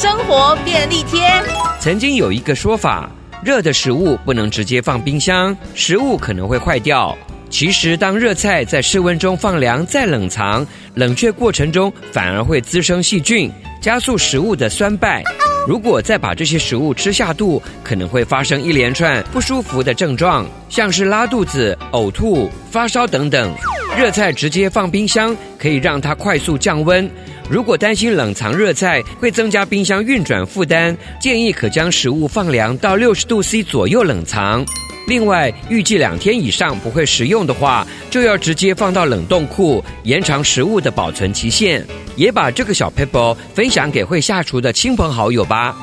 生活便利贴。曾经有一个说法，热的食物不能直接放冰箱，食物可能会坏掉。其实，当热菜在室温中放凉再冷藏，冷却过程中反而会滋生细菌，加速食物的酸败。如果再把这些食物吃下肚，可能会发生一连串不舒服的症状，像是拉肚子、呕吐、发烧等等。热菜直接放冰箱，可以让它快速降温。如果担心冷藏热菜会增加冰箱运转负担，建议可将食物放凉到六十度 C 左右冷藏。另外，预计两天以上不会食用的话，就要直接放到冷冻库，延长食物的保存期限。也把这个小 paper 分享给会下厨的亲朋好友吧。